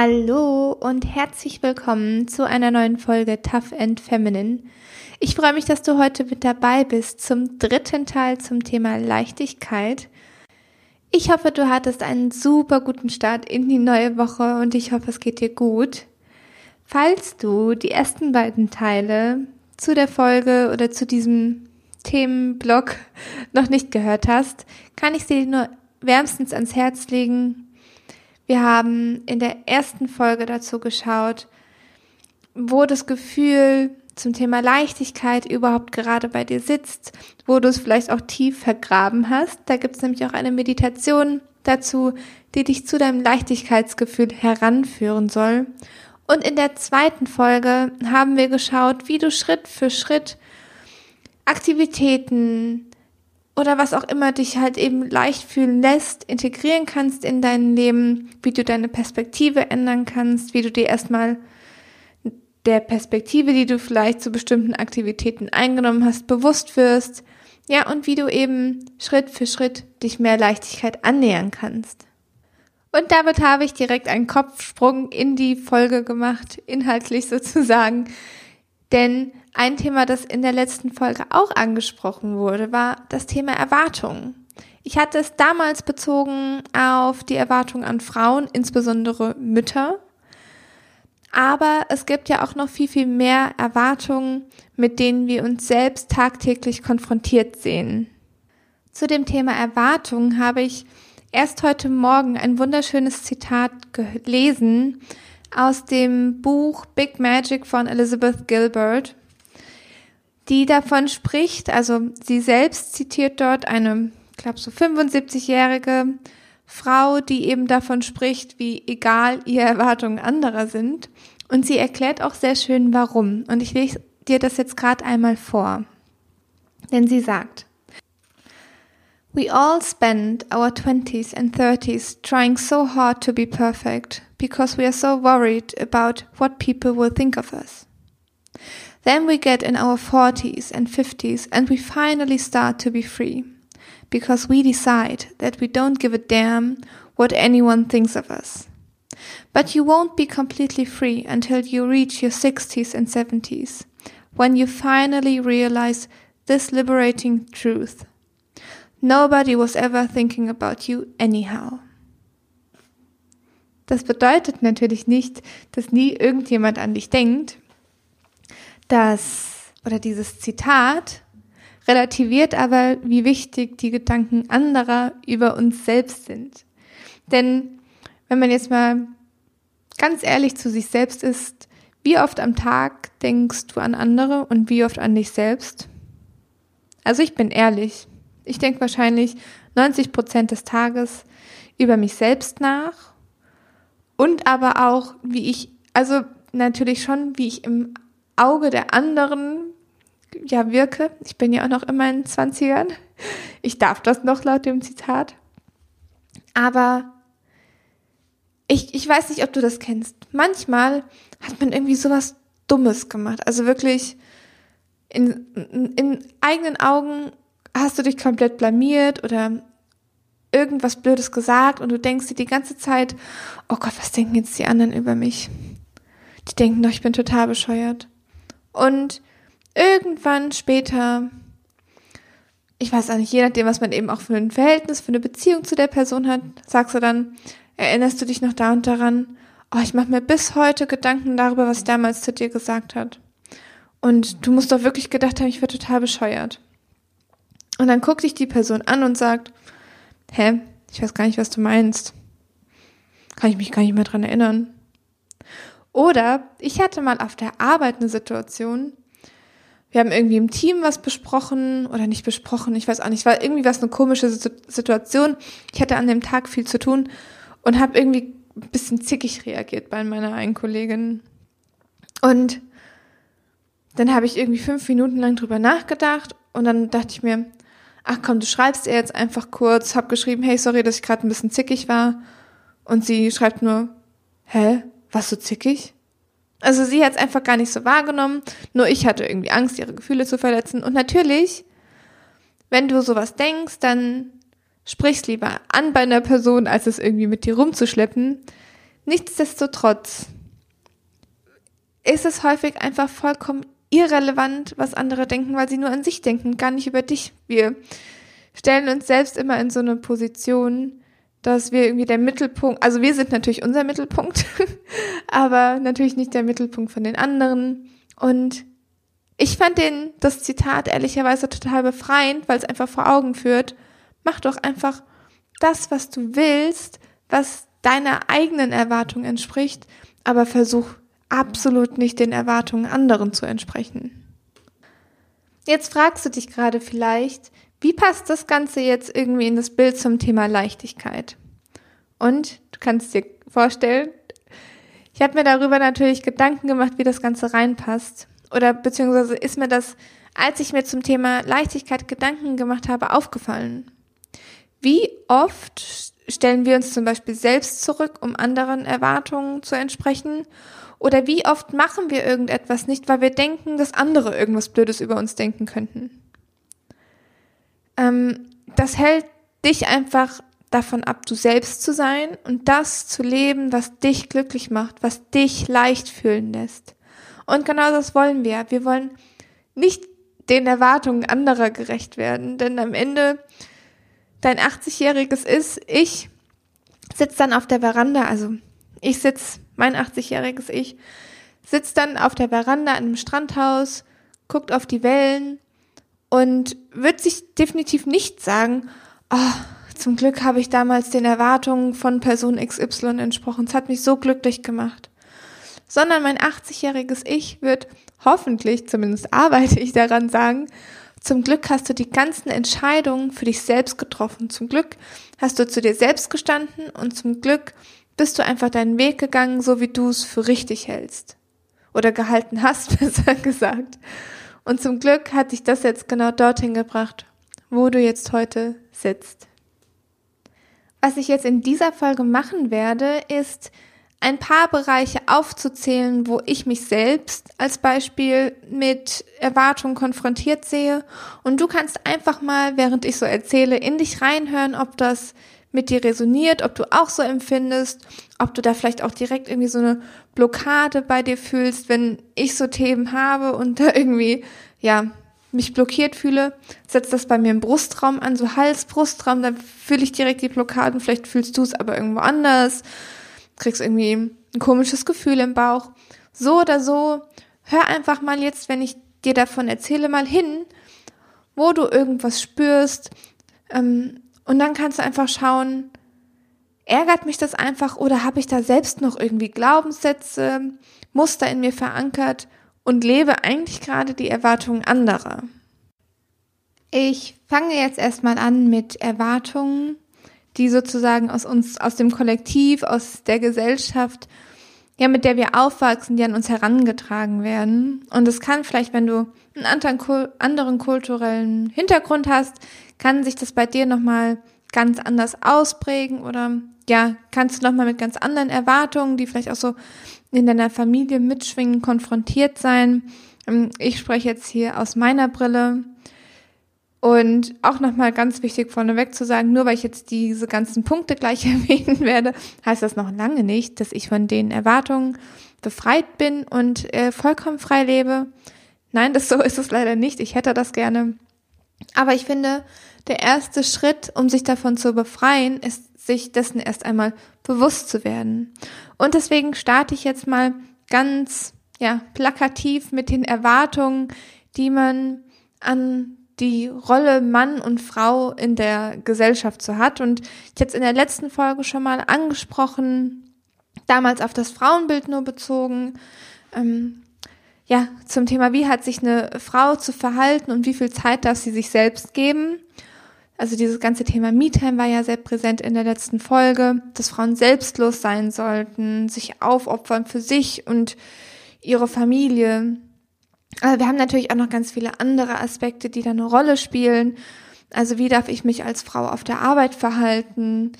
Hallo und herzlich willkommen zu einer neuen Folge Tough and Feminine. Ich freue mich, dass du heute mit dabei bist zum dritten Teil zum Thema Leichtigkeit. Ich hoffe, du hattest einen super guten Start in die neue Woche und ich hoffe, es geht dir gut. Falls du die ersten beiden Teile zu der Folge oder zu diesem Themenblock noch nicht gehört hast, kann ich sie nur wärmstens ans Herz legen wir haben in der ersten Folge dazu geschaut, wo das Gefühl zum Thema Leichtigkeit überhaupt gerade bei dir sitzt, wo du es vielleicht auch tief vergraben hast. Da gibt es nämlich auch eine Meditation dazu, die dich zu deinem Leichtigkeitsgefühl heranführen soll. Und in der zweiten Folge haben wir geschaut, wie du Schritt für Schritt Aktivitäten, oder was auch immer dich halt eben leicht fühlen lässt, integrieren kannst in dein Leben, wie du deine Perspektive ändern kannst, wie du dir erstmal der Perspektive, die du vielleicht zu bestimmten Aktivitäten eingenommen hast, bewusst wirst. Ja, und wie du eben Schritt für Schritt dich mehr Leichtigkeit annähern kannst. Und damit habe ich direkt einen Kopfsprung in die Folge gemacht, inhaltlich sozusagen. Denn ein Thema, das in der letzten Folge auch angesprochen wurde, war das Thema Erwartungen. Ich hatte es damals bezogen auf die Erwartungen an Frauen, insbesondere Mütter. Aber es gibt ja auch noch viel, viel mehr Erwartungen, mit denen wir uns selbst tagtäglich konfrontiert sehen. Zu dem Thema Erwartungen habe ich erst heute Morgen ein wunderschönes Zitat gelesen aus dem Buch Big Magic von Elizabeth Gilbert die davon spricht, also sie selbst zitiert dort eine, ich glaube so 75-jährige Frau, die eben davon spricht, wie egal ihre Erwartungen anderer sind. Und sie erklärt auch sehr schön, warum. Und ich lese dir das jetzt gerade einmal vor. Denn sie sagt, We all spend our 20s and 30s trying so hard to be perfect because we are so worried about what people will think of us. Then we get in our 40s and 50s and we finally start to be free. Because we decide that we don't give a damn what anyone thinks of us. But you won't be completely free until you reach your 60s and 70s, when you finally realize this liberating truth. Nobody was ever thinking about you anyhow. Das bedeutet natürlich nicht, dass nie irgendjemand an dich denkt, das oder dieses Zitat relativiert aber, wie wichtig die Gedanken anderer über uns selbst sind. Denn wenn man jetzt mal ganz ehrlich zu sich selbst ist, wie oft am Tag denkst du an andere und wie oft an dich selbst? Also ich bin ehrlich. Ich denke wahrscheinlich 90 Prozent des Tages über mich selbst nach und aber auch, wie ich, also natürlich schon, wie ich im Auge der anderen ja wirke. Ich bin ja auch noch in meinen Zwanzigern. Ich darf das noch laut dem Zitat. Aber ich, ich weiß nicht, ob du das kennst. Manchmal hat man irgendwie sowas Dummes gemacht. Also wirklich in, in eigenen Augen hast du dich komplett blamiert oder irgendwas Blödes gesagt und du denkst dir die ganze Zeit, oh Gott, was denken jetzt die anderen über mich? Die denken doch, ich bin total bescheuert. Und irgendwann später, ich weiß auch nicht, je nachdem, was man eben auch für ein Verhältnis, für eine Beziehung zu der Person hat, sagst du dann, erinnerst du dich noch da und daran, oh, ich mache mir bis heute Gedanken darüber, was damals zu dir gesagt hat. Und du musst doch wirklich gedacht haben, ich wäre total bescheuert. Und dann guckt dich die Person an und sagt, hä, ich weiß gar nicht, was du meinst. Kann ich mich gar nicht mehr dran erinnern. Oder ich hatte mal auf der Arbeit eine Situation, wir haben irgendwie im Team was besprochen oder nicht besprochen, ich weiß auch nicht, war irgendwie was eine komische Situation. Ich hatte an dem Tag viel zu tun und habe irgendwie ein bisschen zickig reagiert bei meiner einen Kollegin. Und dann habe ich irgendwie fünf Minuten lang drüber nachgedacht und dann dachte ich mir, ach komm, du schreibst ihr jetzt einfach kurz, hab geschrieben, hey, sorry, dass ich gerade ein bisschen zickig war. Und sie schreibt nur, hä, warst du zickig? Also sie hat es einfach gar nicht so wahrgenommen. Nur ich hatte irgendwie Angst, ihre Gefühle zu verletzen. Und natürlich, wenn du sowas denkst, dann sprichst lieber an bei einer Person, als es irgendwie mit dir rumzuschleppen. Nichtsdestotrotz ist es häufig einfach vollkommen irrelevant, was andere denken, weil sie nur an sich denken, gar nicht über dich. Wir stellen uns selbst immer in so eine Position, dass wir irgendwie der Mittelpunkt, also wir sind natürlich unser Mittelpunkt, aber natürlich nicht der Mittelpunkt von den anderen. Und ich fand den, das Zitat ehrlicherweise total befreiend, weil es einfach vor Augen führt, mach doch einfach das, was du willst, was deiner eigenen Erwartung entspricht, aber versuch absolut nicht den Erwartungen anderen zu entsprechen. Jetzt fragst du dich gerade vielleicht, wie passt das Ganze jetzt irgendwie in das Bild zum Thema Leichtigkeit? Und du kannst dir vorstellen, ich habe mir darüber natürlich Gedanken gemacht, wie das Ganze reinpasst. Oder beziehungsweise ist mir das, als ich mir zum Thema Leichtigkeit Gedanken gemacht habe, aufgefallen. Wie oft stellen wir uns zum Beispiel selbst zurück, um anderen Erwartungen zu entsprechen? Oder wie oft machen wir irgendetwas nicht, weil wir denken, dass andere irgendwas Blödes über uns denken könnten? Ähm, das hält dich einfach davon ab, du selbst zu sein und das zu leben, was dich glücklich macht, was dich leicht fühlen lässt. Und genau das wollen wir. Wir wollen nicht den Erwartungen anderer gerecht werden, denn am Ende dein 80-jähriges ist, ich sitze dann auf der Veranda, also ich sitze, mein 80-jähriges Ich, sitzt dann auf der Veranda in einem Strandhaus, guckt auf die Wellen und wird sich definitiv nicht sagen, oh, zum Glück habe ich damals den Erwartungen von Person XY entsprochen. Es hat mich so glücklich gemacht. Sondern mein 80-jähriges Ich wird hoffentlich, zumindest arbeite ich daran, sagen, zum Glück hast du die ganzen Entscheidungen für dich selbst getroffen. Zum Glück hast du zu dir selbst gestanden und zum Glück bist du einfach deinen Weg gegangen, so wie du es für richtig hältst. Oder gehalten hast, besser gesagt. Und zum Glück hat dich das jetzt genau dorthin gebracht, wo du jetzt heute sitzt. Was ich jetzt in dieser Folge machen werde, ist ein paar Bereiche aufzuzählen, wo ich mich selbst als Beispiel mit Erwartungen konfrontiert sehe. Und du kannst einfach mal, während ich so erzähle, in dich reinhören, ob das mit dir resoniert, ob du auch so empfindest, ob du da vielleicht auch direkt irgendwie so eine Blockade bei dir fühlst, wenn ich so Themen habe und da irgendwie, ja, mich blockiert fühle, setzt das bei mir im Brustraum an, so Hals, Brustraum, da fühle ich direkt die Blockaden, vielleicht fühlst du es aber irgendwo anders kriegst irgendwie ein komisches Gefühl im Bauch. So oder so, hör einfach mal jetzt, wenn ich dir davon erzähle, mal hin, wo du irgendwas spürst. Ähm, und dann kannst du einfach schauen, ärgert mich das einfach oder habe ich da selbst noch irgendwie Glaubenssätze, Muster in mir verankert und lebe eigentlich gerade die Erwartungen anderer. Ich fange jetzt erstmal an mit Erwartungen die sozusagen aus uns, aus dem Kollektiv, aus der Gesellschaft, ja, mit der wir aufwachsen, die an uns herangetragen werden. Und es kann vielleicht, wenn du einen anderen, kulturellen Hintergrund hast, kann sich das bei dir nochmal ganz anders ausprägen oder ja, kannst du nochmal mit ganz anderen Erwartungen, die vielleicht auch so in deiner Familie mitschwingen, konfrontiert sein. Ähm, ich spreche jetzt hier aus meiner Brille. Und auch nochmal ganz wichtig vorneweg zu sagen, nur weil ich jetzt diese ganzen Punkte gleich erwähnen werde, heißt das noch lange nicht, dass ich von den Erwartungen befreit bin und äh, vollkommen frei lebe. Nein, das so ist es leider nicht. Ich hätte das gerne. Aber ich finde, der erste Schritt, um sich davon zu befreien, ist, sich dessen erst einmal bewusst zu werden. Und deswegen starte ich jetzt mal ganz, ja, plakativ mit den Erwartungen, die man an die Rolle Mann und Frau in der Gesellschaft so hat. Und ich es in der letzten Folge schon mal angesprochen, damals auf das Frauenbild nur bezogen. Ähm, ja, zum Thema, wie hat sich eine Frau zu verhalten und wie viel Zeit darf sie sich selbst geben. Also dieses ganze Thema Me-Time war ja sehr präsent in der letzten Folge, dass Frauen selbstlos sein sollten, sich aufopfern für sich und ihre Familie. Aber wir haben natürlich auch noch ganz viele andere Aspekte, die da eine Rolle spielen. Also wie darf ich mich als Frau auf der Arbeit verhalten?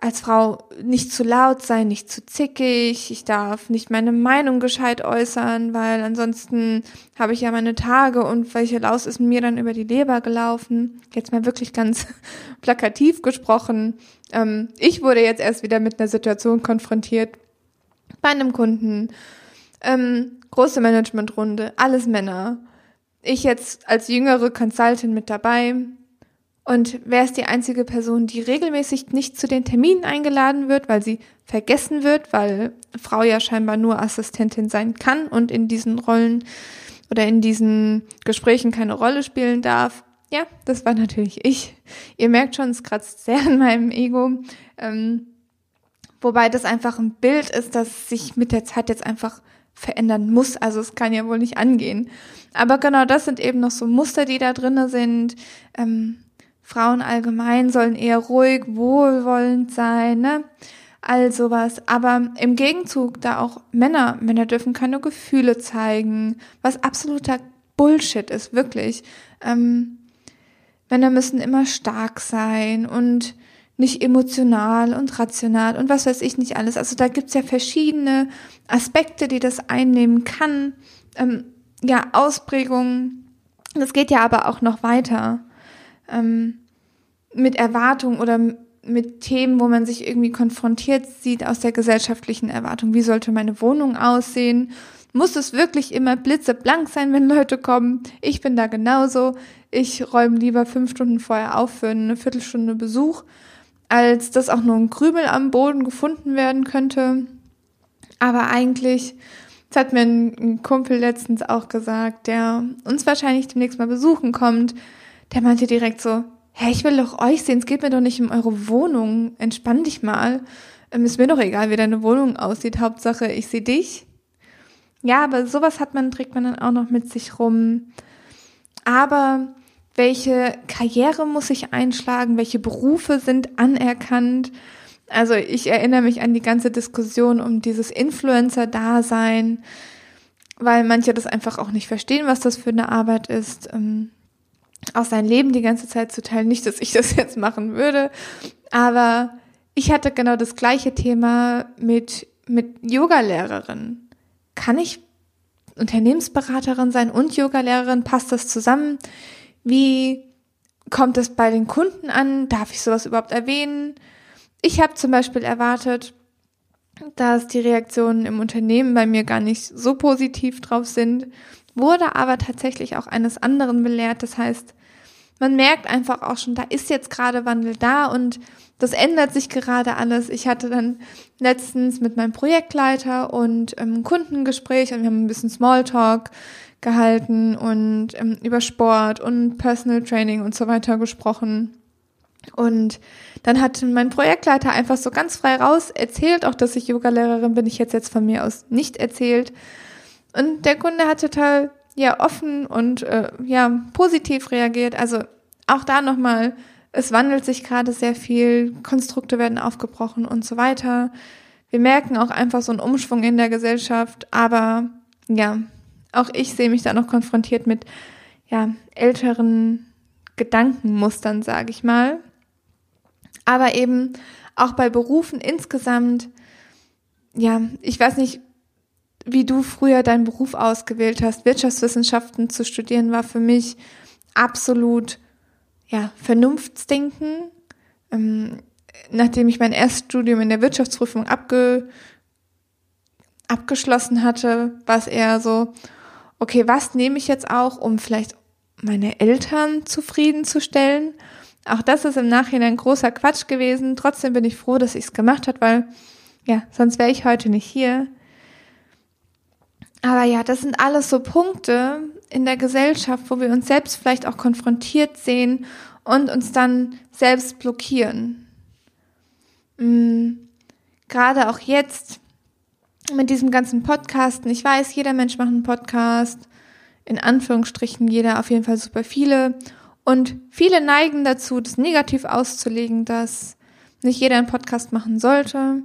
Als Frau nicht zu laut sein, nicht zu zickig, ich darf nicht meine Meinung gescheit äußern, weil ansonsten habe ich ja meine Tage und welche Laus ist mir dann über die Leber gelaufen. Jetzt mal wirklich ganz plakativ gesprochen. Ähm, ich wurde jetzt erst wieder mit einer Situation konfrontiert bei einem Kunden. Ähm, große Managementrunde, alles Männer. Ich jetzt als jüngere Consultant mit dabei, und wer ist die einzige Person, die regelmäßig nicht zu den Terminen eingeladen wird, weil sie vergessen wird, weil Frau ja scheinbar nur Assistentin sein kann und in diesen Rollen oder in diesen Gesprächen keine Rolle spielen darf? Ja, das war natürlich ich. Ihr merkt schon, es kratzt sehr an meinem Ego. Ähm, wobei das einfach ein Bild ist, das sich mit der Zeit jetzt einfach verändern muss. Also es kann ja wohl nicht angehen. Aber genau das sind eben noch so Muster, die da drinnen sind. Ähm, Frauen allgemein sollen eher ruhig, wohlwollend sein, ne? All sowas. Aber im Gegenzug da auch Männer, Männer dürfen keine Gefühle zeigen, was absoluter Bullshit ist, wirklich. Ähm, Männer müssen immer stark sein und nicht emotional und rational und was weiß ich nicht alles. Also da gibt's ja verschiedene Aspekte, die das einnehmen kann. Ähm, ja, Ausprägungen. Das geht ja aber auch noch weiter ähm, mit Erwartungen oder mit Themen, wo man sich irgendwie konfrontiert sieht aus der gesellschaftlichen Erwartung. Wie sollte meine Wohnung aussehen? Muss es wirklich immer blitzeblank sein, wenn Leute kommen? Ich bin da genauso. Ich räume lieber fünf Stunden vorher auf für eine Viertelstunde Besuch, als dass auch nur ein Krümel am Boden gefunden werden könnte. Aber eigentlich, das hat mir ein Kumpel letztens auch gesagt, der uns wahrscheinlich demnächst mal besuchen kommt, der meinte direkt so, hä, ich will doch euch sehen, es geht mir doch nicht um eure Wohnung, entspann dich mal. Ähm, ist mir doch egal, wie deine Wohnung aussieht, Hauptsache ich sehe dich. Ja, aber sowas hat man, trägt man dann auch noch mit sich rum. Aber welche Karriere muss ich einschlagen? Welche Berufe sind anerkannt? Also ich erinnere mich an die ganze Diskussion um dieses Influencer-Dasein, weil manche das einfach auch nicht verstehen, was das für eine Arbeit ist. Ähm, auch sein Leben die ganze Zeit zu teilen. Nicht, dass ich das jetzt machen würde, aber ich hatte genau das gleiche Thema mit, mit Yogalehrerin. Kann ich Unternehmensberaterin sein und Yogalehrerin? Passt das zusammen? Wie kommt es bei den Kunden an? Darf ich sowas überhaupt erwähnen? Ich habe zum Beispiel erwartet, dass die Reaktionen im Unternehmen bei mir gar nicht so positiv drauf sind wurde aber tatsächlich auch eines anderen belehrt. Das heißt, man merkt einfach auch schon, da ist jetzt gerade Wandel da und das ändert sich gerade alles. Ich hatte dann letztens mit meinem Projektleiter und ähm, Kundengespräch und wir haben ein bisschen Smalltalk gehalten und ähm, über Sport und Personal Training und so weiter gesprochen. Und dann hat mein Projektleiter einfach so ganz frei raus erzählt, auch dass ich Yogalehrerin bin, ich jetzt jetzt von mir aus nicht erzählt. Und der Kunde hat total ja offen und äh, ja positiv reagiert. Also auch da nochmal, es wandelt sich gerade sehr viel, Konstrukte werden aufgebrochen und so weiter. Wir merken auch einfach so einen Umschwung in der Gesellschaft, aber ja, auch ich sehe mich da noch konfrontiert mit ja älteren Gedankenmustern, sage ich mal. Aber eben auch bei Berufen insgesamt, ja, ich weiß nicht, wie du früher deinen Beruf ausgewählt hast. Wirtschaftswissenschaften zu studieren war für mich absolut ja, Vernunftsdenken. Ähm, nachdem ich mein Erststudium in der Wirtschaftsprüfung abge abgeschlossen hatte, war es eher so, okay, was nehme ich jetzt auch, um vielleicht meine Eltern zufriedenzustellen? Auch das ist im Nachhinein großer Quatsch gewesen. Trotzdem bin ich froh, dass ich es gemacht habe, weil ja, sonst wäre ich heute nicht hier. Aber ja, das sind alles so Punkte in der Gesellschaft, wo wir uns selbst vielleicht auch konfrontiert sehen und uns dann selbst blockieren. Mhm. Gerade auch jetzt mit diesem ganzen Podcasten. Ich weiß, jeder Mensch macht einen Podcast. In Anführungsstrichen jeder, auf jeden Fall super viele. Und viele neigen dazu, das negativ auszulegen, dass nicht jeder einen Podcast machen sollte.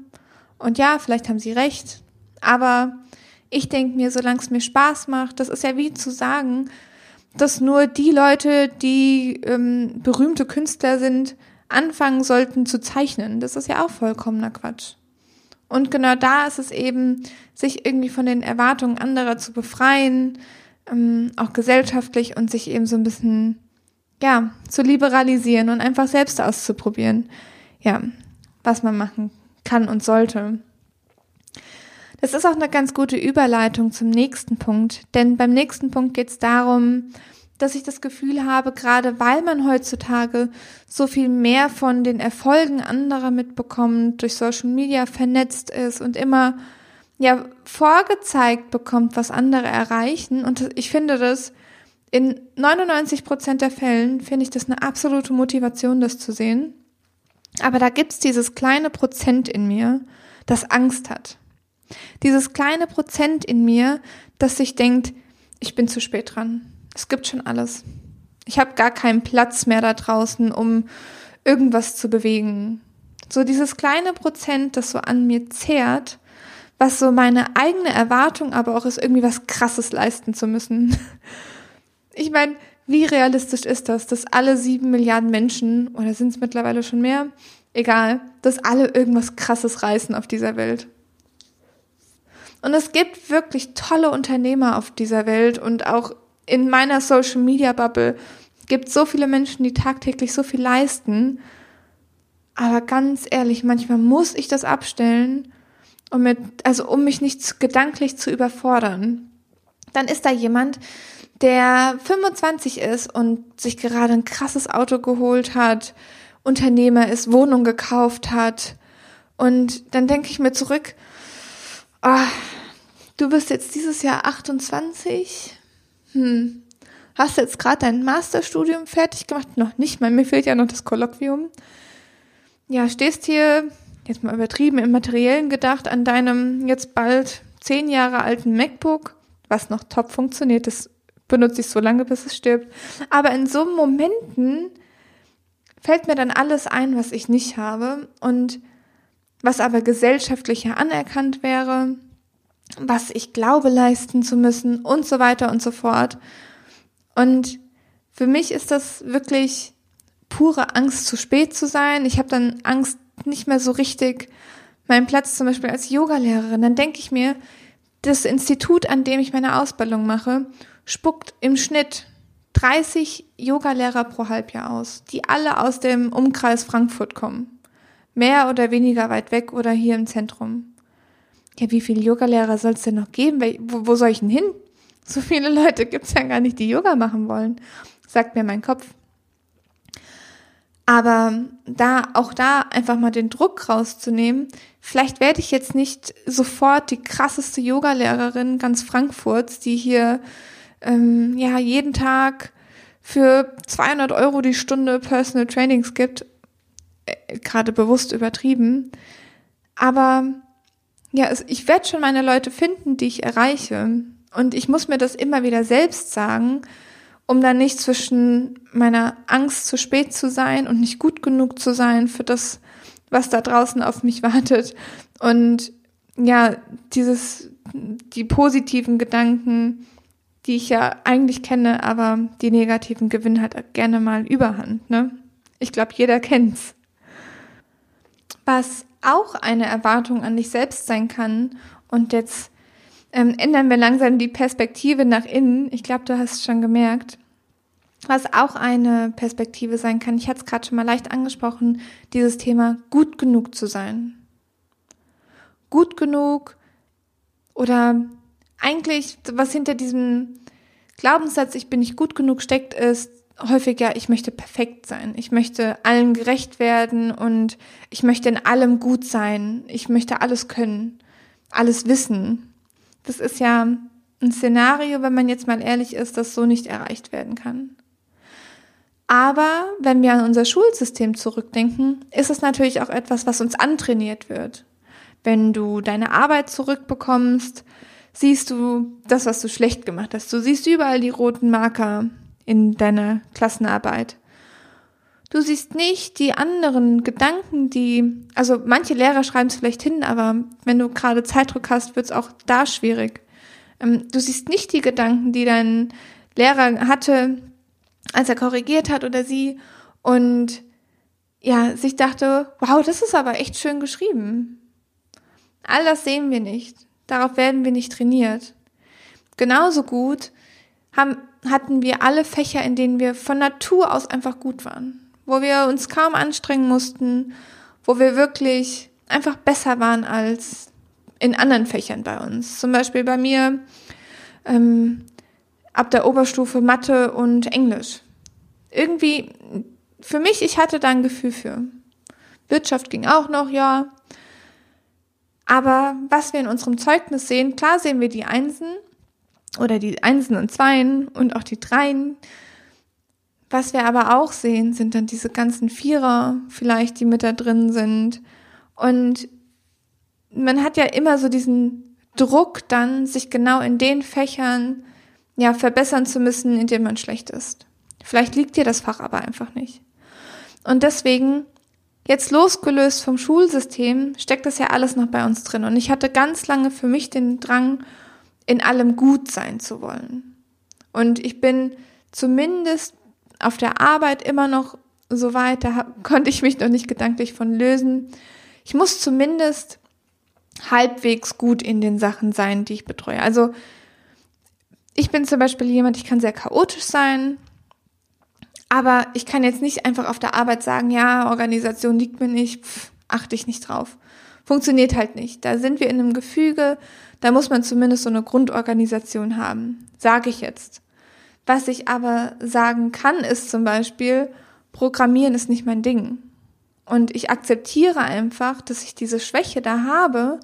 Und ja, vielleicht haben sie recht. Aber ich denke mir, solange es mir Spaß macht, das ist ja wie zu sagen, dass nur die Leute, die ähm, berühmte Künstler sind, anfangen sollten zu zeichnen. Das ist ja auch vollkommener Quatsch. Und genau da ist es eben, sich irgendwie von den Erwartungen anderer zu befreien, ähm, auch gesellschaftlich und sich eben so ein bisschen, ja, zu liberalisieren und einfach selbst auszuprobieren, ja, was man machen kann und sollte. Das ist auch eine ganz gute Überleitung zum nächsten Punkt, denn beim nächsten Punkt geht es darum, dass ich das Gefühl habe, gerade weil man heutzutage so viel mehr von den Erfolgen anderer mitbekommt, durch Social Media vernetzt ist und immer ja vorgezeigt bekommt, was andere erreichen. Und ich finde das in 99 Prozent der Fällen finde ich das eine absolute Motivation, das zu sehen. Aber da gibt's dieses kleine Prozent in mir, das Angst hat. Dieses kleine Prozent in mir, das sich denkt, ich bin zu spät dran es gibt schon alles. Ich habe gar keinen Platz mehr da draußen, um irgendwas zu bewegen. So dieses kleine Prozent, das so an mir zehrt, was so meine eigene Erwartung aber auch ist, irgendwie was Krasses leisten zu müssen. Ich meine, wie realistisch ist das, dass alle sieben Milliarden Menschen, oder sind es mittlerweile schon mehr, egal, dass alle irgendwas Krasses reißen auf dieser Welt? Und es gibt wirklich tolle Unternehmer auf dieser Welt und auch in meiner Social Media Bubble gibt so viele Menschen, die tagtäglich so viel leisten. Aber ganz ehrlich, manchmal muss ich das abstellen, um mit, also um mich nicht gedanklich zu überfordern. Dann ist da jemand, der 25 ist und sich gerade ein krasses Auto geholt hat, Unternehmer ist, Wohnung gekauft hat. Und dann denke ich mir zurück, oh, du bist jetzt dieses Jahr 28, hm, hast jetzt gerade dein Masterstudium fertig gemacht? Noch nicht mal, mir fehlt ja noch das Kolloquium. Ja, stehst hier, jetzt mal übertrieben, im Materiellen gedacht, an deinem jetzt bald zehn Jahre alten MacBook, was noch top funktioniert, das benutze ich so lange, bis es stirbt. Aber in so Momenten fällt mir dann alles ein, was ich nicht habe und was aber gesellschaftlicher anerkannt wäre was ich glaube leisten zu müssen und so weiter und so fort. Und für mich ist das wirklich pure Angst, zu spät zu sein. Ich habe dann Angst, nicht mehr so richtig meinen Platz zum Beispiel als Yogalehrerin. Dann denke ich mir, das Institut, an dem ich meine Ausbildung mache, spuckt im Schnitt 30 Yogalehrer pro Halbjahr aus, die alle aus dem Umkreis Frankfurt kommen. Mehr oder weniger weit weg oder hier im Zentrum ja, wie viele Yogalehrer soll es denn noch geben? Wo, wo soll ich denn hin? So viele Leute gibt es ja gar nicht, die Yoga machen wollen, sagt mir mein Kopf. Aber da, auch da einfach mal den Druck rauszunehmen, vielleicht werde ich jetzt nicht sofort die krasseste Yogalehrerin ganz Frankfurts, die hier, ähm, ja, jeden Tag für 200 Euro die Stunde Personal Trainings gibt, äh, gerade bewusst übertrieben. Aber ja, ich werde schon meine Leute finden, die ich erreiche. Und ich muss mir das immer wieder selbst sagen, um dann nicht zwischen meiner Angst, zu spät zu sein und nicht gut genug zu sein für das, was da draußen auf mich wartet. Und ja, dieses, die positiven Gedanken, die ich ja eigentlich kenne, aber die negativen gewinnen halt gerne mal Überhand, ne? Ich glaube, jeder kennt's. Was auch eine Erwartung an dich selbst sein kann. Und jetzt ähm, ändern wir langsam die Perspektive nach innen. Ich glaube, du hast es schon gemerkt. Was auch eine Perspektive sein kann, ich hatte es gerade schon mal leicht angesprochen, dieses Thema gut genug zu sein. Gut genug oder eigentlich, was hinter diesem Glaubenssatz, ich bin nicht gut genug steckt, ist, häufig ja, ich möchte perfekt sein. Ich möchte allen gerecht werden und ich möchte in allem gut sein. Ich möchte alles können, alles wissen. Das ist ja ein Szenario, wenn man jetzt mal ehrlich ist, das so nicht erreicht werden kann. Aber wenn wir an unser Schulsystem zurückdenken, ist es natürlich auch etwas, was uns antrainiert wird. Wenn du deine Arbeit zurückbekommst, siehst du das, was du schlecht gemacht hast. Du siehst überall die roten Marker, in deiner Klassenarbeit. Du siehst nicht die anderen Gedanken, die, also manche Lehrer schreiben es vielleicht hin, aber wenn du gerade Zeitdruck hast, wird es auch da schwierig. Ähm, du siehst nicht die Gedanken, die dein Lehrer hatte, als er korrigiert hat oder sie. Und ja, sich dachte, wow, das ist aber echt schön geschrieben. All das sehen wir nicht. Darauf werden wir nicht trainiert. Genauso gut haben, hatten wir alle Fächer, in denen wir von Natur aus einfach gut waren. Wo wir uns kaum anstrengen mussten, wo wir wirklich einfach besser waren als in anderen Fächern bei uns. Zum Beispiel bei mir ähm, ab der Oberstufe Mathe und Englisch. Irgendwie, für mich, ich hatte da ein Gefühl für. Wirtschaft ging auch noch, ja. Aber was wir in unserem Zeugnis sehen, klar sehen wir die Einsen oder die Einsen und Zweien und auch die Dreien. Was wir aber auch sehen, sind dann diese ganzen Vierer vielleicht, die mit da drin sind. Und man hat ja immer so diesen Druck dann, sich genau in den Fächern ja verbessern zu müssen, in denen man schlecht ist. Vielleicht liegt dir das Fach aber einfach nicht. Und deswegen, jetzt losgelöst vom Schulsystem, steckt das ja alles noch bei uns drin. Und ich hatte ganz lange für mich den Drang, in allem gut sein zu wollen. Und ich bin zumindest auf der Arbeit immer noch so weit, da konnte ich mich noch nicht gedanklich von lösen. Ich muss zumindest halbwegs gut in den Sachen sein, die ich betreue. Also ich bin zum Beispiel jemand, ich kann sehr chaotisch sein, aber ich kann jetzt nicht einfach auf der Arbeit sagen, ja, Organisation liegt mir nicht, pff, achte ich nicht drauf. Funktioniert halt nicht. Da sind wir in einem Gefüge, da muss man zumindest so eine Grundorganisation haben, sage ich jetzt. Was ich aber sagen kann, ist zum Beispiel, Programmieren ist nicht mein Ding. Und ich akzeptiere einfach, dass ich diese Schwäche da habe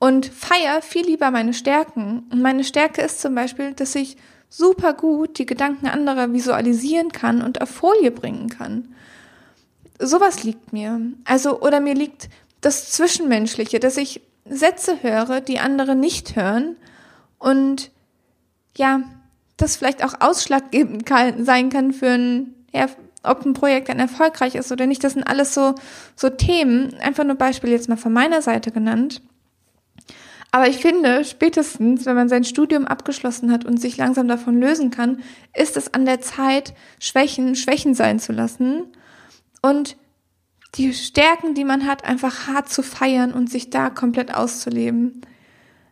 und feiere viel lieber meine Stärken. Und meine Stärke ist zum Beispiel, dass ich super gut die Gedanken anderer visualisieren kann und auf Folie bringen kann. Sowas liegt mir. Also, oder mir liegt das Zwischenmenschliche, dass ich Sätze höre, die andere nicht hören und ja, das vielleicht auch ausschlaggebend kann, sein kann für ein ja, ob ein Projekt dann erfolgreich ist oder nicht, das sind alles so, so Themen. Einfach nur Beispiel jetzt mal von meiner Seite genannt. Aber ich finde, spätestens, wenn man sein Studium abgeschlossen hat und sich langsam davon lösen kann, ist es an der Zeit, Schwächen Schwächen sein zu lassen und die Stärken, die man hat, einfach hart zu feiern und sich da komplett auszuleben.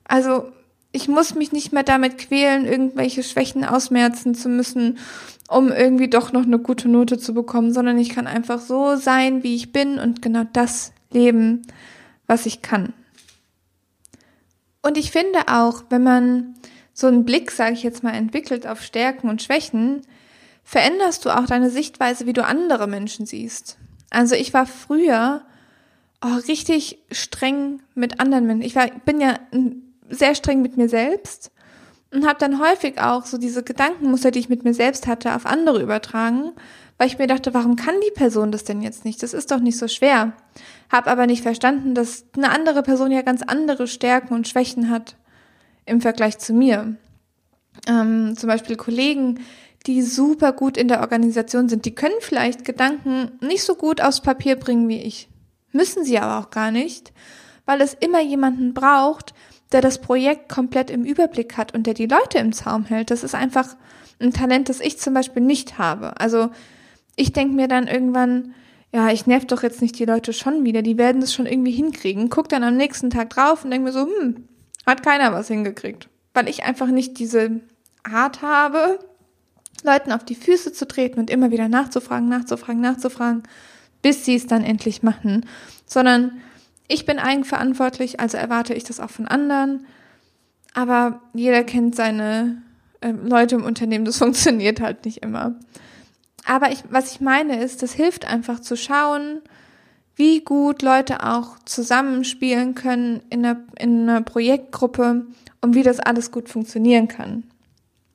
Also ich muss mich nicht mehr damit quälen, irgendwelche Schwächen ausmerzen zu müssen, um irgendwie doch noch eine gute Note zu bekommen, sondern ich kann einfach so sein, wie ich bin und genau das leben, was ich kann. Und ich finde auch, wenn man so einen Blick, sage ich jetzt mal, entwickelt auf Stärken und Schwächen, veränderst du auch deine Sichtweise, wie du andere Menschen siehst. Also ich war früher oh, richtig streng mit anderen Menschen. Ich war, bin ja sehr streng mit mir selbst und habe dann häufig auch so diese Gedankenmuster, die ich mit mir selbst hatte, auf andere übertragen, weil ich mir dachte, warum kann die Person das denn jetzt nicht? Das ist doch nicht so schwer. Hab aber nicht verstanden, dass eine andere Person ja ganz andere Stärken und Schwächen hat im Vergleich zu mir. Ähm, zum Beispiel Kollegen, die super gut in der Organisation sind, die können vielleicht Gedanken nicht so gut aufs Papier bringen wie ich. Müssen sie aber auch gar nicht, weil es immer jemanden braucht, der das Projekt komplett im Überblick hat und der die Leute im Zaum hält. Das ist einfach ein Talent, das ich zum Beispiel nicht habe. Also ich denke mir dann irgendwann, ja, ich nerv doch jetzt nicht die Leute schon wieder, die werden das schon irgendwie hinkriegen. Guck dann am nächsten Tag drauf und denke mir so, hm, hat keiner was hingekriegt. Weil ich einfach nicht diese Art habe, Leuten auf die Füße zu treten und immer wieder nachzufragen, nachzufragen, nachzufragen, bis sie es dann endlich machen, sondern ich bin eigenverantwortlich, also erwarte ich das auch von anderen. Aber jeder kennt seine äh, Leute im Unternehmen, das funktioniert halt nicht immer. Aber ich, was ich meine ist, das hilft einfach zu schauen, wie gut Leute auch zusammenspielen können in einer, in einer Projektgruppe und wie das alles gut funktionieren kann.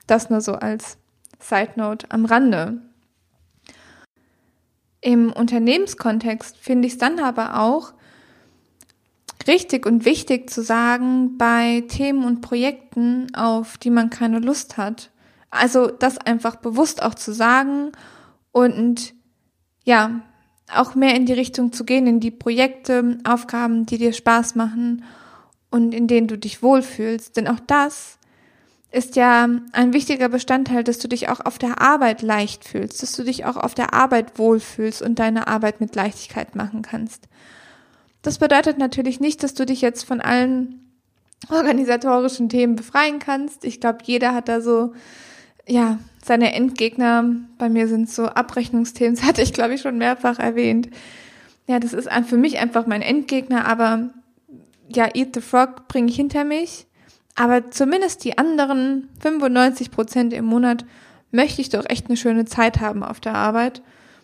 Das nur so als Side Note am Rande. Im Unternehmenskontext finde ich es dann aber auch richtig und wichtig zu sagen bei Themen und Projekten, auf die man keine Lust hat. Also das einfach bewusst auch zu sagen und ja, auch mehr in die Richtung zu gehen, in die Projekte, Aufgaben, die dir Spaß machen und in denen du dich wohlfühlst. Denn auch das ist ja ein wichtiger Bestandteil, dass du dich auch auf der Arbeit leicht fühlst, dass du dich auch auf der Arbeit wohlfühlst und deine Arbeit mit Leichtigkeit machen kannst. Das bedeutet natürlich nicht, dass du dich jetzt von allen organisatorischen Themen befreien kannst. Ich glaube, jeder hat da so, ja, seine Endgegner. Bei mir sind so Abrechnungsthemen, das hatte ich, glaube ich, schon mehrfach erwähnt. Ja, das ist für mich einfach mein Endgegner, aber ja, Eat the Frog bringe ich hinter mich. Aber zumindest die anderen 95 Prozent im Monat möchte ich doch echt eine schöne Zeit haben auf der Arbeit.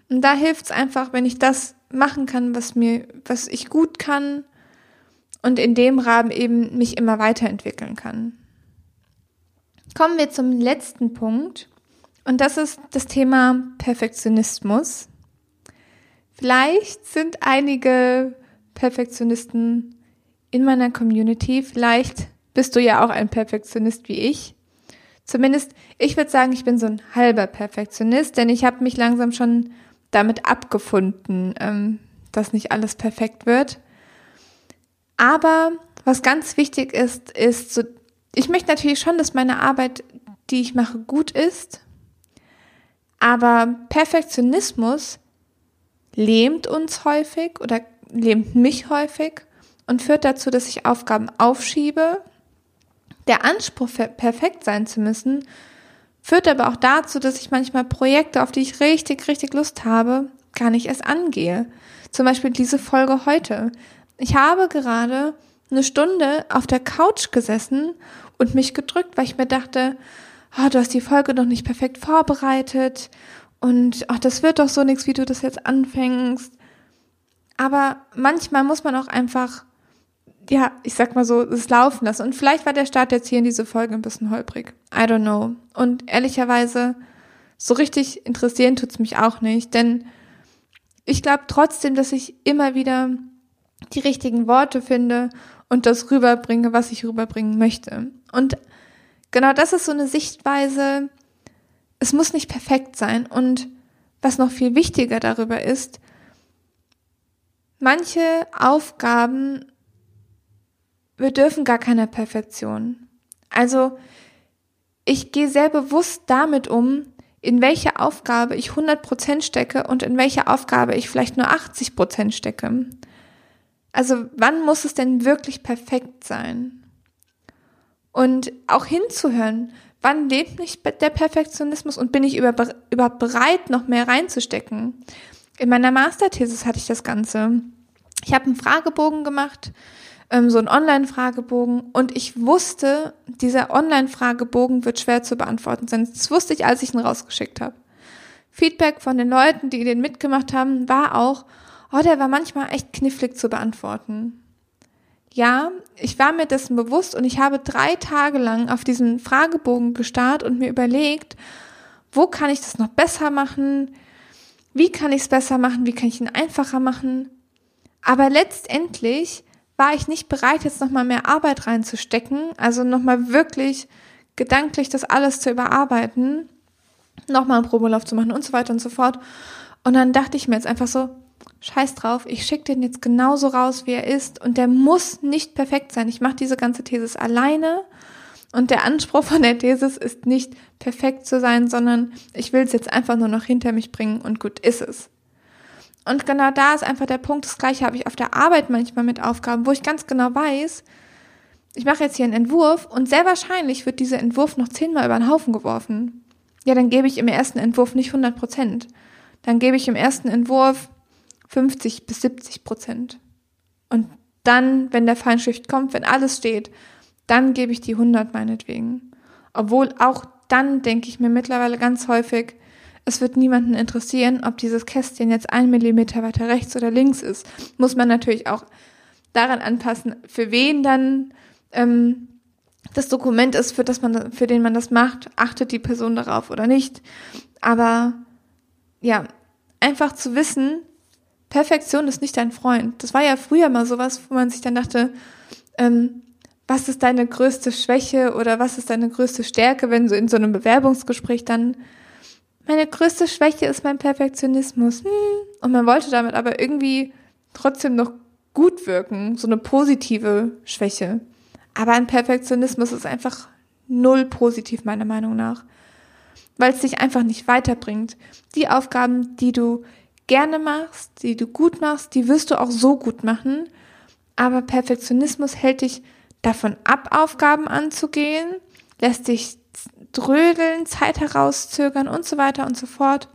Und da hilft es einfach, wenn ich das machen kann, was mir, was ich gut kann und in dem Rahmen eben mich immer weiterentwickeln kann. Kommen wir zum letzten Punkt und das ist das Thema Perfektionismus. Vielleicht sind einige Perfektionisten in meiner Community, vielleicht bist du ja auch ein Perfektionist wie ich. Zumindest, ich würde sagen, ich bin so ein halber Perfektionist, denn ich habe mich langsam schon damit abgefunden, ähm, dass nicht alles perfekt wird. Aber was ganz wichtig ist, ist so, ich möchte natürlich schon, dass meine Arbeit, die ich mache, gut ist. Aber Perfektionismus lähmt uns häufig oder lähmt mich häufig und führt dazu, dass ich Aufgaben aufschiebe der Anspruch, perfekt sein zu müssen, führt aber auch dazu, dass ich manchmal Projekte, auf die ich richtig, richtig Lust habe, gar nicht erst angehe. Zum Beispiel diese Folge heute. Ich habe gerade eine Stunde auf der Couch gesessen und mich gedrückt, weil ich mir dachte, oh, du hast die Folge noch nicht perfekt vorbereitet und ach, das wird doch so nichts, wie du das jetzt anfängst. Aber manchmal muss man auch einfach ja, ich sag mal so, es laufen lassen. Und vielleicht war der Start jetzt hier in diese Folge ein bisschen holprig. I don't know. Und ehrlicherweise, so richtig interessieren tut's mich auch nicht, denn ich glaube trotzdem, dass ich immer wieder die richtigen Worte finde und das rüberbringe, was ich rüberbringen möchte. Und genau das ist so eine Sichtweise, es muss nicht perfekt sein. Und was noch viel wichtiger darüber ist, manche Aufgaben wir dürfen gar keine Perfektion. Also ich gehe sehr bewusst damit um, in welche Aufgabe ich 100% stecke und in welche Aufgabe ich vielleicht nur 80% stecke. Also wann muss es denn wirklich perfekt sein? Und auch hinzuhören, wann lebt mich der Perfektionismus und bin ich überhaupt bereit, noch mehr reinzustecken? In meiner Masterthesis hatte ich das Ganze. Ich habe einen Fragebogen gemacht ähm, so einen Online-Fragebogen und ich wusste, dieser Online-Fragebogen wird schwer zu beantworten sein. Das wusste ich, als ich ihn rausgeschickt habe. Feedback von den Leuten, die den mitgemacht haben, war auch, oh, der war manchmal echt knifflig zu beantworten. Ja, ich war mir dessen bewusst und ich habe drei Tage lang auf diesen Fragebogen gestarrt und mir überlegt, wo kann ich das noch besser machen? Wie kann ich es besser machen? Wie kann ich ihn einfacher machen? Aber letztendlich war ich nicht bereit, jetzt nochmal mehr Arbeit reinzustecken, also nochmal wirklich gedanklich das alles zu überarbeiten, nochmal einen Probelauf zu machen und so weiter und so fort. Und dann dachte ich mir jetzt einfach so, scheiß drauf, ich schicke den jetzt genauso raus, wie er ist und der muss nicht perfekt sein. Ich mache diese ganze Thesis alleine und der Anspruch von der Thesis ist nicht perfekt zu sein, sondern ich will es jetzt einfach nur noch hinter mich bringen und gut ist es. Und genau da ist einfach der Punkt, das gleiche habe ich auf der Arbeit manchmal mit Aufgaben, wo ich ganz genau weiß, ich mache jetzt hier einen Entwurf und sehr wahrscheinlich wird dieser Entwurf noch zehnmal über den Haufen geworfen. Ja, dann gebe ich im ersten Entwurf nicht 100 Prozent. Dann gebe ich im ersten Entwurf 50 bis 70 Prozent. Und dann, wenn der Feinschrift kommt, wenn alles steht, dann gebe ich die 100 meinetwegen. Obwohl auch dann denke ich mir mittlerweile ganz häufig, es wird niemanden interessieren, ob dieses Kästchen jetzt ein Millimeter weiter rechts oder links ist. Muss man natürlich auch daran anpassen, für wen dann ähm, das Dokument ist, für das man, für den man das macht, achtet die Person darauf oder nicht. Aber ja, einfach zu wissen, Perfektion ist nicht dein Freund. Das war ja früher mal sowas, wo man sich dann dachte, ähm, was ist deine größte Schwäche oder was ist deine größte Stärke, wenn so in so einem Bewerbungsgespräch dann meine größte Schwäche ist mein Perfektionismus. Hm. Und man wollte damit aber irgendwie trotzdem noch gut wirken, so eine positive Schwäche. Aber ein Perfektionismus ist einfach null positiv meiner Meinung nach, weil es dich einfach nicht weiterbringt. Die Aufgaben, die du gerne machst, die du gut machst, die wirst du auch so gut machen, aber Perfektionismus hält dich davon ab, Aufgaben anzugehen, lässt dich drödeln, Zeit herauszögern und so weiter und so fort.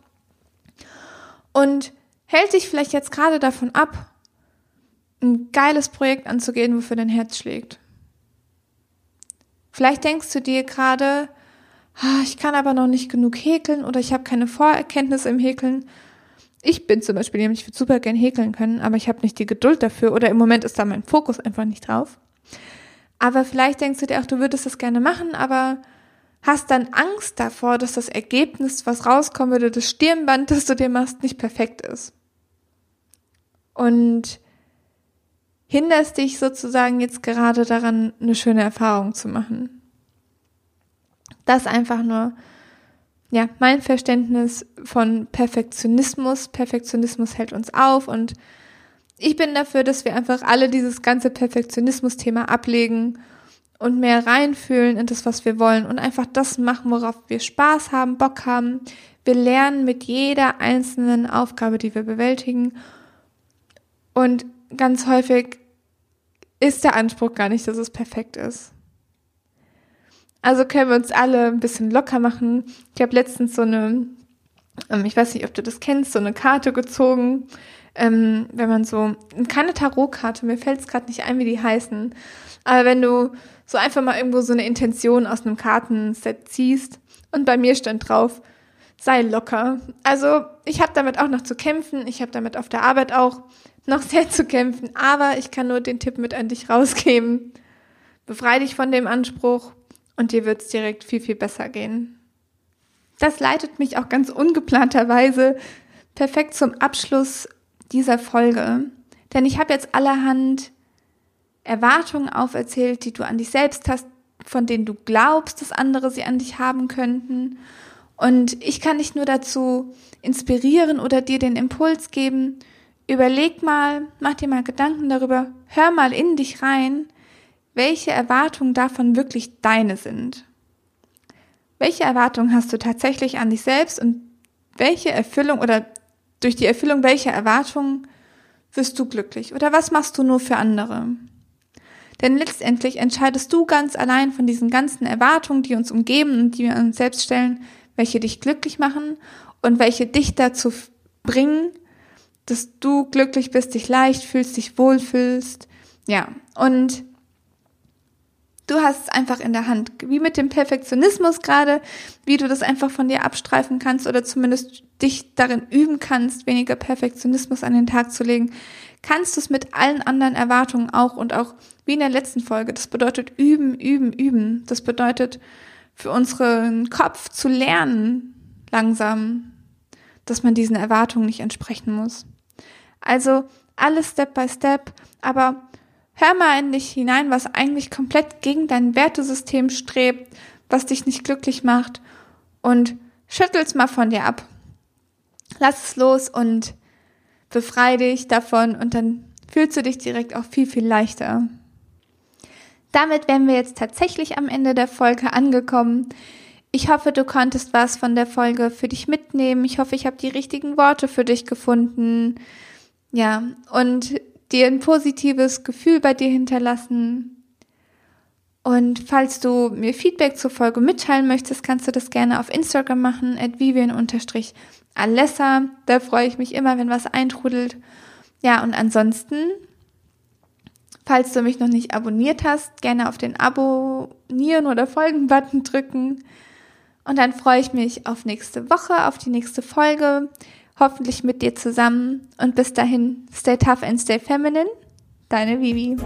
Und hält dich vielleicht jetzt gerade davon ab, ein geiles Projekt anzugehen, wofür dein Herz schlägt. Vielleicht denkst du dir gerade, ah, ich kann aber noch nicht genug häkeln oder ich habe keine Vorerkenntnisse im Häkeln. Ich bin zum Beispiel jemand, ich würde super gern häkeln können, aber ich habe nicht die Geduld dafür oder im Moment ist da mein Fokus einfach nicht drauf. Aber vielleicht denkst du dir auch, du würdest das gerne machen, aber hast dann Angst davor, dass das Ergebnis, was rauskommen würde, das Stirnband, das du dir machst, nicht perfekt ist. Und hinderst dich sozusagen jetzt gerade daran, eine schöne Erfahrung zu machen. Das einfach nur, ja, mein Verständnis von Perfektionismus. Perfektionismus hält uns auf und ich bin dafür, dass wir einfach alle dieses ganze Perfektionismus-Thema ablegen und mehr reinfühlen in das, was wir wollen und einfach das machen, worauf wir Spaß haben, Bock haben. Wir lernen mit jeder einzelnen Aufgabe, die wir bewältigen. Und ganz häufig ist der Anspruch gar nicht, dass es perfekt ist. Also können wir uns alle ein bisschen locker machen. Ich habe letztens so eine, ähm, ich weiß nicht, ob du das kennst, so eine Karte gezogen ähm, wenn man so, keine Tarotkarte, mir fällt es gerade nicht ein, wie die heißen, aber wenn du so einfach mal irgendwo so eine Intention aus einem Kartenset ziehst und bei mir stand drauf, sei locker. Also ich habe damit auch noch zu kämpfen, ich habe damit auf der Arbeit auch noch sehr zu kämpfen, aber ich kann nur den Tipp mit an dich rausgeben. Befrei dich von dem Anspruch und dir wird's direkt viel, viel besser gehen. Das leitet mich auch ganz ungeplanterweise perfekt zum Abschluss dieser Folge, denn ich habe jetzt allerhand Erwartungen auferzählt, die du an dich selbst hast, von denen du glaubst, dass andere sie an dich haben könnten. Und ich kann dich nur dazu inspirieren oder dir den Impuls geben, überleg mal, mach dir mal Gedanken darüber, hör mal in dich rein, welche Erwartungen davon wirklich deine sind. Welche Erwartungen hast du tatsächlich an dich selbst und welche Erfüllung oder durch die Erfüllung welcher Erwartungen wirst du glücklich? Oder was machst du nur für andere? Denn letztendlich entscheidest du ganz allein von diesen ganzen Erwartungen, die uns umgeben und die wir uns selbst stellen, welche dich glücklich machen und welche dich dazu bringen, dass du glücklich bist, dich leicht fühlst, dich wohlfühlst. Ja, und Du hast es einfach in der Hand. Wie mit dem Perfektionismus gerade, wie du das einfach von dir abstreifen kannst oder zumindest dich darin üben kannst, weniger Perfektionismus an den Tag zu legen, kannst du es mit allen anderen Erwartungen auch und auch wie in der letzten Folge. Das bedeutet üben, üben, üben. Das bedeutet für unseren Kopf zu lernen, langsam, dass man diesen Erwartungen nicht entsprechen muss. Also alles Step by Step, aber Hör mal in dich hinein, was eigentlich komplett gegen dein Wertesystem strebt, was dich nicht glücklich macht und schüttel's mal von dir ab. Lass es los und befrei dich davon und dann fühlst du dich direkt auch viel, viel leichter. Damit wären wir jetzt tatsächlich am Ende der Folge angekommen. Ich hoffe, du konntest was von der Folge für dich mitnehmen. Ich hoffe, ich habe die richtigen Worte für dich gefunden. Ja, und dir ein positives Gefühl bei dir hinterlassen. Und falls du mir Feedback zur Folge mitteilen möchtest, kannst du das gerne auf Instagram machen, at vivian-alessa. Da freue ich mich immer, wenn was eintrudelt. Ja, und ansonsten, falls du mich noch nicht abonniert hast, gerne auf den Abonnieren oder Folgen-Button drücken. Und dann freue ich mich auf nächste Woche, auf die nächste Folge hoffentlich mit dir zusammen. Und bis dahin, stay tough and stay feminine. Deine Vivi.